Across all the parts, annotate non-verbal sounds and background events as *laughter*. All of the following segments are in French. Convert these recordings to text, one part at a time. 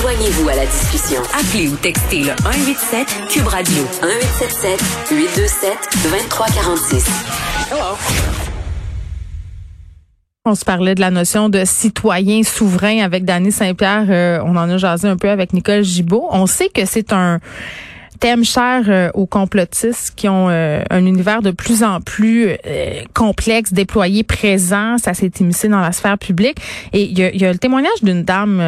Joignez-vous à la discussion. Appelez ou textez le 187 Cube Radio 1877 827 2346. On se parlait de la notion de citoyen souverain avec Danny Saint-Pierre. Euh, on en a jasé un peu avec Nicole Gibault. On sait que c'est un thème cher euh, aux complotistes qui ont euh, un univers de plus en plus euh, complexe, déployé, présent. Ça s'est immiscé dans la sphère publique. Et il y a, y a, le témoignage d'une dame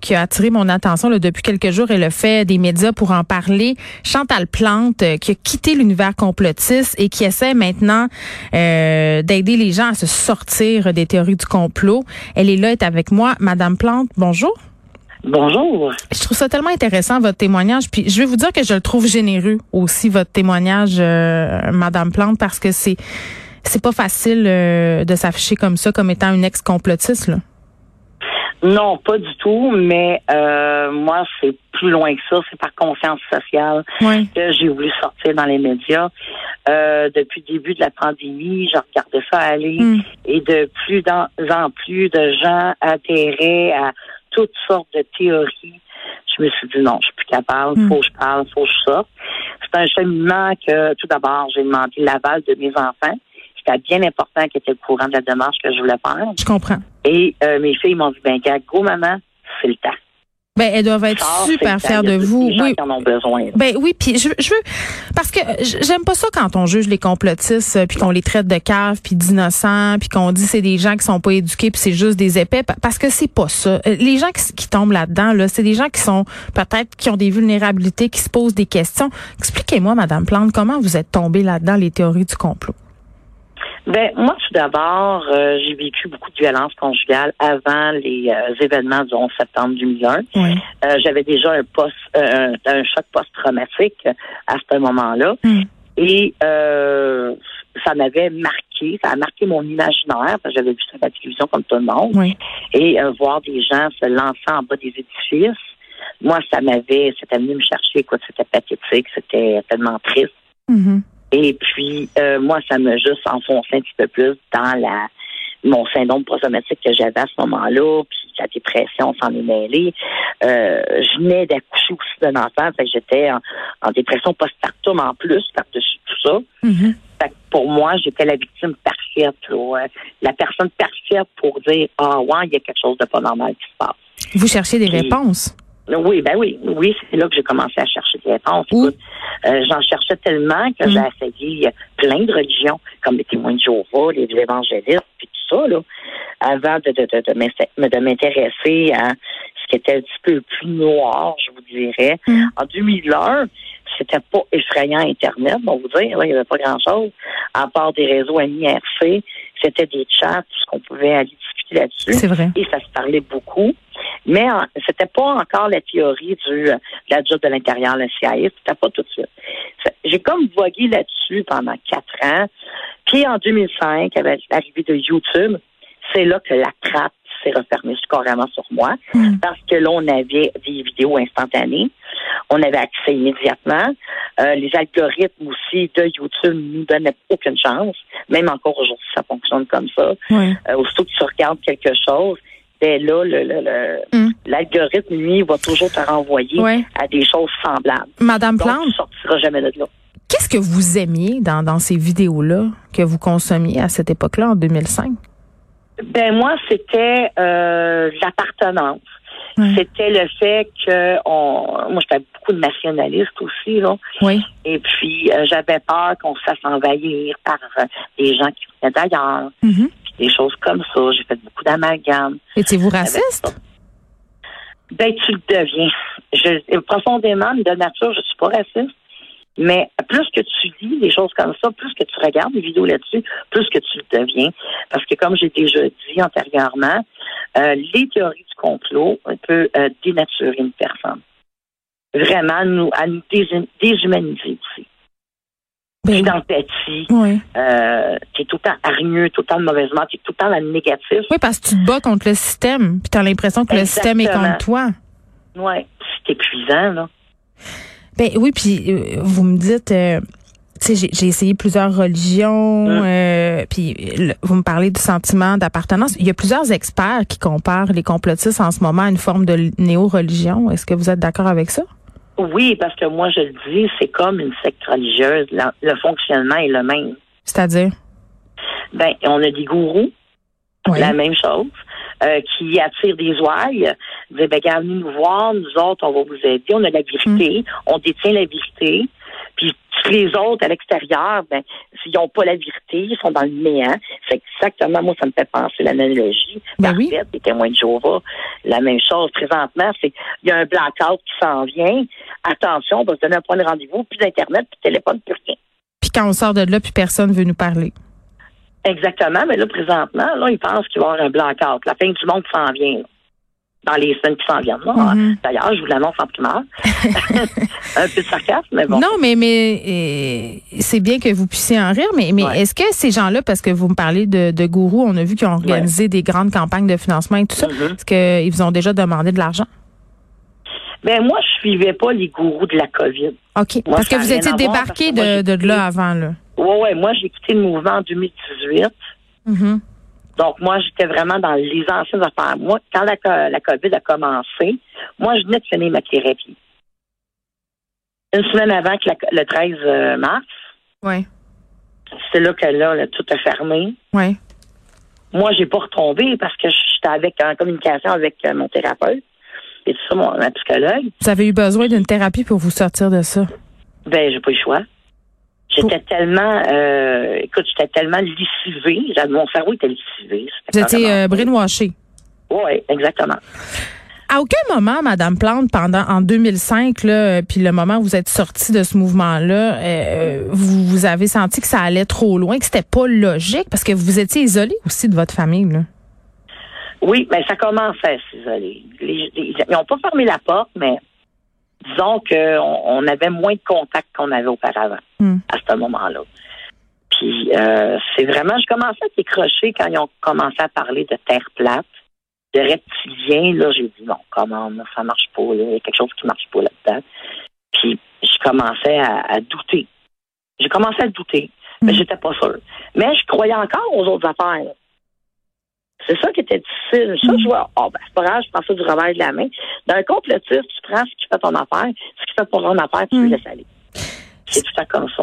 qui a attiré mon attention là, depuis quelques jours. Elle a fait des médias pour en parler. Chantal Plante, qui a quitté l'univers complotiste et qui essaie maintenant d'aider les gens à se sortir des théories du complot. Elle est là, est avec moi. Madame Plante, bonjour. Bonjour. Je trouve ça tellement intéressant votre témoignage, puis je vais vous dire que je le trouve généreux aussi votre témoignage, euh, Madame Plante, parce que c'est c'est pas facile euh, de s'afficher comme ça, comme étant une ex-complotiste. Là. Non, pas du tout, mais euh, moi, c'est plus loin que ça. C'est par confiance sociale que j'ai voulu sortir dans les médias. Euh, depuis le début de la pandémie, je regardais ça aller hmm. et de plus en plus de gens adhéraient à toutes sortes de théories. Je me suis dit non, je suis plus capable, hmm. faut que je parle, faut que je sorte. C'est un cheminement que, tout d'abord, j'ai demandé l'aval de mes enfants. C'était bien important qu'ils étaient au courant de la démarche que je voulais faire. Je comprends. Et euh, mes filles m'ont dit, ben, go, maman, c'est le temps. Ben, elles doivent être super fières de vous. oui. Qui en ont besoin. Ben oui, puis je, je veux parce que j'aime pas ça quand on juge les complotistes euh, puis qu'on les traite de caves puis d'innocents puis qu'on dit c'est des gens qui sont pas éduqués puis c'est juste des épais parce que c'est pas ça. Euh, les gens qui, tombent là-dedans là, c'est des gens qui sont peut-être qui ont des vulnérabilités, qui se posent des questions. Expliquez-moi madame Plante, comment vous êtes tombée là-dedans les théories du complot? Ben moi tout d'abord, euh, j'ai vécu beaucoup de violence conjugale avant les euh, événements du 11 septembre 2001. Euh, j'avais déjà un post un, choc post-traumatique à ce moment-là mm. et ça m'avait marqué, ça a marqué mon imaginaire parce que j'avais vu ça à la télévision comme tout le monde et voir des gens se lancer en bas des édifices. Moi, ça m'avait, c'était venu me chercher, quoi. C'était pathétique, c'était tellement triste. Mm-hmm. Et puis, euh, moi, ça m'a juste enfoncé un petit peu plus dans la mon syndrome post-traumatique que j'avais à ce moment-là, puis la dépression s'en est mêlée. Euh, je venais d'accoucher aussi d'un enfant, fait que j'étais en, dépression postpartum en plus, par-dessus tout ça. Mm-hmm. Fait que pour moi, j'étais la victime parfaite, la personne parfaite pour dire Ah ouais, il y a quelque chose de pas normal qui se passe. Vous cherchez des réponses. Oui, ben oui, oui, c'est là que j'ai commencé à chercher des réponses. Euh, j'en cherchais tellement que j'ai mm. essayé plein de religions, comme les témoins de Jéhovah, les évangélistes, puis tout ça, là, avant de, de, de, de m'intéresser à ce qui était un petit peu plus noir, je vous dirais. Mm. En 2001, c'était pas effrayant Internet, on vous dire, il n'y avait pas grand-chose, à part des réseaux MIRC, c'était des chats, tout ce qu'on pouvait aller discuter là-dessus. C'est vrai. Et ça se parlait beaucoup. Mais c'était pas encore la théorie du euh, de la de l'intérieur, le CIA, c'était pas tout de suite. J'ai comme vogué là-dessus pendant quatre ans. Puis en 2005, avec l'arrivée de YouTube, c'est là que la trappe s'est refermée carrément sur moi hmm. parce que là, on avait des vidéos instantanées. On avait accès immédiatement. Euh, les algorithmes aussi de YouTube nous donnaient aucune chance. Même encore aujourd'hui, ça fonctionne comme ça. Euh, aussitôt que tu regardes quelque chose, ben là, hmm. l'algorithme, lui, va toujours te renvoyer à des choses semblables. Madame Donc, Plante? Tu sortiras jamais de là. Qu'est-ce que vous aimiez dans, dans ces vidéos-là que vous consommiez à cette époque-là, en 2005? Ben moi, c'était euh, l'appartenance. C'était le fait que on, moi j'étais beaucoup de nationalistes aussi là. Oui. Et puis euh, j'avais peur qu'on se fasse envahir par euh, des gens qui venaient d'ailleurs. Mm-hmm des choses comme ça. J'ai fait beaucoup d'amalgames. Étiez-vous raciste? Ben, tu le deviens. Je, profondément, de nature, je suis pas raciste. Mais plus que tu lis des choses comme ça, plus que tu regardes des vidéos là-dessus, plus que tu le deviens. Parce que comme j'ai déjà dit antérieurement, euh, les théories du complot peuvent euh, dénaturer une personne. Vraiment, nous, à nous déshumaniser aussi. Ben, d'empathie. Oui. Euh, t'es tout le temps hargneux, tout le temps mauvaisement, t'es tout le temps dans le négatif. Oui, parce que tu te bats contre le système, puis t'as l'impression que le système est contre toi. Oui, c'est épuisant, là. Ben oui, puis euh, vous me dites, euh, j'ai essayé plusieurs religions, Hum. euh, puis le- vous me parlez du sentiment d'appartenance. Il y a plusieurs experts qui comparent les complotistes en ce moment à une forme de néo-religion. Est-ce que vous êtes d'accord avec ça? Oui, parce que moi, je le dis, c'est comme une secte religieuse. La- le fonctionnement est le même. C'est-à-dire? Ben, on a des gourous, Oui. la même chose, euh, qui attirent des ouailles, disent, ben, venez nous voir, nous autres, on va vous aider, on a la vérité, on détient la vérité, puis tous les autres à l'extérieur, ben, s'ils n'ont pas la vérité, ils sont dans le néant. C'est exactement, moi, ça me fait penser l'analogie. Ben oui. Les témoins de Jéhovah, la même chose. Présentement, c'est, il y a un blackout qui s'en vient. Attention, on va se donner un point de rendez-vous, plus d'Internet, plus de téléphone, plus rien. Puis quand on sort de là, puis personne veut nous parler. Exactement, mais là, présentement, là, ils pensent qu'il va y avoir un blackout. La fin du monde s'en vient, là. Dans les semaines qui s'en viennent. Mhm. D'ailleurs, je vous l'annonce en primeur. *laughs* un peu de sarcasme, mais bon. Non, mais mais c'est bien que vous puissiez en rire, mais mais Ouais. est-ce que ces gens-là, parce que vous me parlez de, de gourous, on a vu qu'ils ont organisé des grandes campagnes de financement et tout ça, Mhm. est-ce qu'ils vous ont déjà demandé de l'argent? Ben, moi, je suivais pas les gourous de la COVID. OK. Moi, parce que vous étiez débarqué moi, de, de là avant, là. Ouais, ouais, moi, j'ai quitté le mouvement en 2018. Mhm. Donc, moi, j'étais vraiment dans les anciennes affaires. Moi, quand la, la COVID a commencé, moi, je venais de finir ma thérapie. Une semaine avant que la- le 13 euh, mars, Oui. c'est là que là, là, tout a fermé. Oui. Moi, j'ai pas retombé parce que j'étais avec en communication avec euh, mon thérapeute et tout ça, mon psychologue. Vous avez eu besoin d'une thérapie pour vous sortir de ça? Ben, j'ai pas eu le choix. J'étais tellement, euh, écoute, j'étais tellement lessivée. J'avais- Mon cerveau était lessivé. Vous étiez euh, brainwashé. Oui, exactement. À aucun moment, Madame Plante, pendant en 2005, là, euh, puis le moment où vous êtes sorti de ce mouvement-là, euh, vous, vous avez senti que ça allait trop loin, que c'était pas logique, parce que vous étiez isolé aussi de votre famille. Là. Oui, mais ça commençait à s'isoler. Ils n'ont pas fermé la porte, mais disons qu'on on avait moins de contacts qu'on avait auparavant Hmm. à ce moment-là. Puis euh, c'est vraiment, je commençais à décrocher quand ils ont commencé à parler de terre plate, de reptiliens. Là, j'ai dit non, comment ça marche pas, là, il y a quelque chose qui marche pas là-dedans. Puis je commençais à, à douter. J'ai commencé à douter, mais Hmm. j'étais pas sûre. Mais je croyais encore aux autres affaires. C'est ça qui était difficile. Ça, je vois, oh, ben, c'est pas grave, je prends ça du revers de la main. D'un complotiste, tu prends ce qui fait ton affaire, ce qui fait pour ton affaire, tu Mm. le laisses aller. C'est tout à comme ça.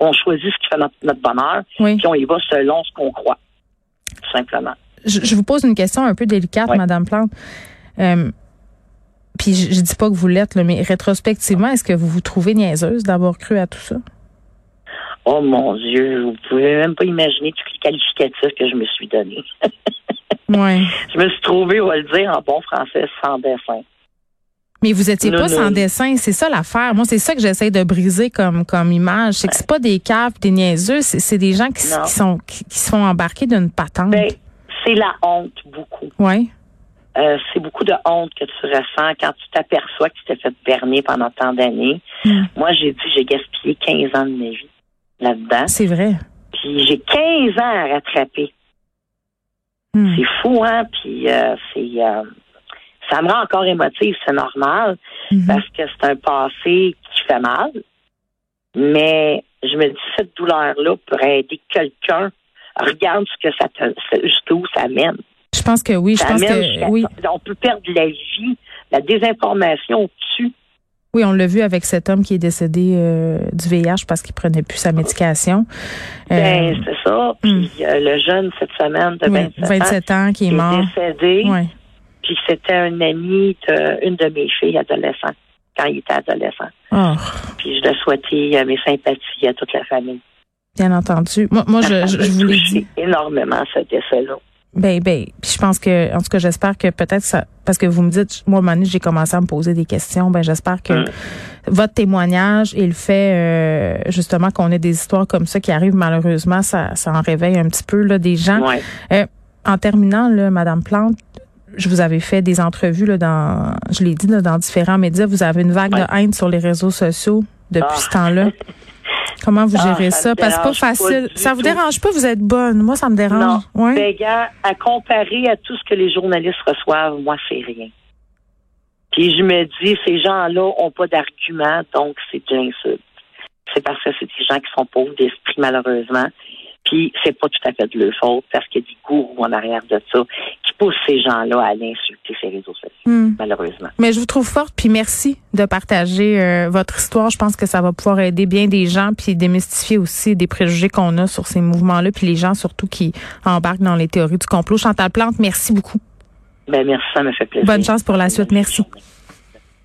On, choisit ce qui fait notre, notre bonheur, Oui. puis on y va selon ce qu'on croit. Tout simplement. Je, je vous pose une question un peu délicate, Ouais. Madame Plante. Euh, puis je, je dis pas que vous l'êtes, mais rétrospectivement, est-ce que vous vous trouvez niaiseuse d'avoir cru à tout ça? Oh mon Dieu, vous pouvez même pas imaginer tous les qualificatifs que je me suis donnés. *laughs* Oui. je me suis trouvé, on va le dire en bon français, sans dessin. Mais vous étiez Non, pas non. sans dessin, c'est ça l'affaire. Moi, c'est ça que j'essaie de briser comme comme image, c'est que c'est pas des caves, des niaiseux, c'est des gens qui, sont qui, qui se font embarquer d'une patente. Ben, c'est la honte beaucoup. ouais. Euh, c'est beaucoup de honte que tu ressens quand tu t'aperçois que tu t'es fait berner pendant tant d'années. Mm. Moi, j'ai dit j'ai gaspillé 15 ans de ma vie là-dedans. C'est vrai. Puis j'ai 15 ans à rattraper. Hmm. C'est fou, hein? Puis euh, c'est euh, ça me rend encore émotive, c'est normal, Mhm. parce que c'est un passé qui fait mal. Mais je me dis cette douleur-là pourrait aider quelqu'un. Regarde ce que ça te jusqu'où ça mène. Je pense que oui, je Ça pense amène que oui. On peut perdre la vie. La désinformation. Oui, on l'a vu avec cet homme qui est décédé euh, du VIH parce qu'il prenait plus sa médication. Ben, Euh, c'est ça. Puis euh, le jeune cette semaine de oui, 27, ans 27 ans qui est qui mort. est décédé. Ouais. Puis c'était un ami d'une de mes filles adolescentes quand il était adolescent. Oh, Puis je le souhaitais euh, mes sympathies à toute la famille. bien entendu. Moi, moi je, je, je vous l'ai dit. énormément ce décès-là. Ben, ben, puis je pense que, en tout cas, j'espère que peut-être ça, parce que vous me dites, moi, à un moment donné, j'ai commencé à me poser des questions. Ben, j'espère que Mm. votre témoignage et le fait, euh, justement, qu'on ait des histoires comme ça qui arrivent malheureusement, ça, ça en réveille un petit peu là des gens. Ouais. Euh, en terminant, là, Madame Plante, je vous avais fait des entrevues là, dans, je l'ai dit, là, dans différents médias. Vous avez une vague Ouais. de haine sur les réseaux sociaux depuis Ah. ce temps-là. *laughs* Comment vous Ah, gérez ça Parce que c'est pas facile. ça vous tout. dérange pas? Vous êtes bonne. Moi, ça me dérange. Non. Ouais. Ben, gars, à comparer à tout ce que les journalistes reçoivent, moi, c'est rien. Puis je me dis, ces gens-là ont pas d'argument, donc c'est de l'insulte. c'est parce que c'est des gens qui sont pauvres d'esprit, malheureusement. Puis c'est pas tout à fait de leur faute parce qu'il y a des gourous en arrière de ça qui poussent ces gens-là à aller insulter ces réseaux sociaux, hmm. malheureusement. Mais je vous trouve forte, puis merci de partager euh, votre histoire. Je pense que ça va pouvoir aider bien des gens, puis démystifier aussi des préjugés qu'on a sur ces mouvements-là, puis les gens surtout qui embarquent dans les théories du complot. Chantal Plante, merci beaucoup. Ben merci, ça me fait plaisir. Bonne chance pour la suite. Merci.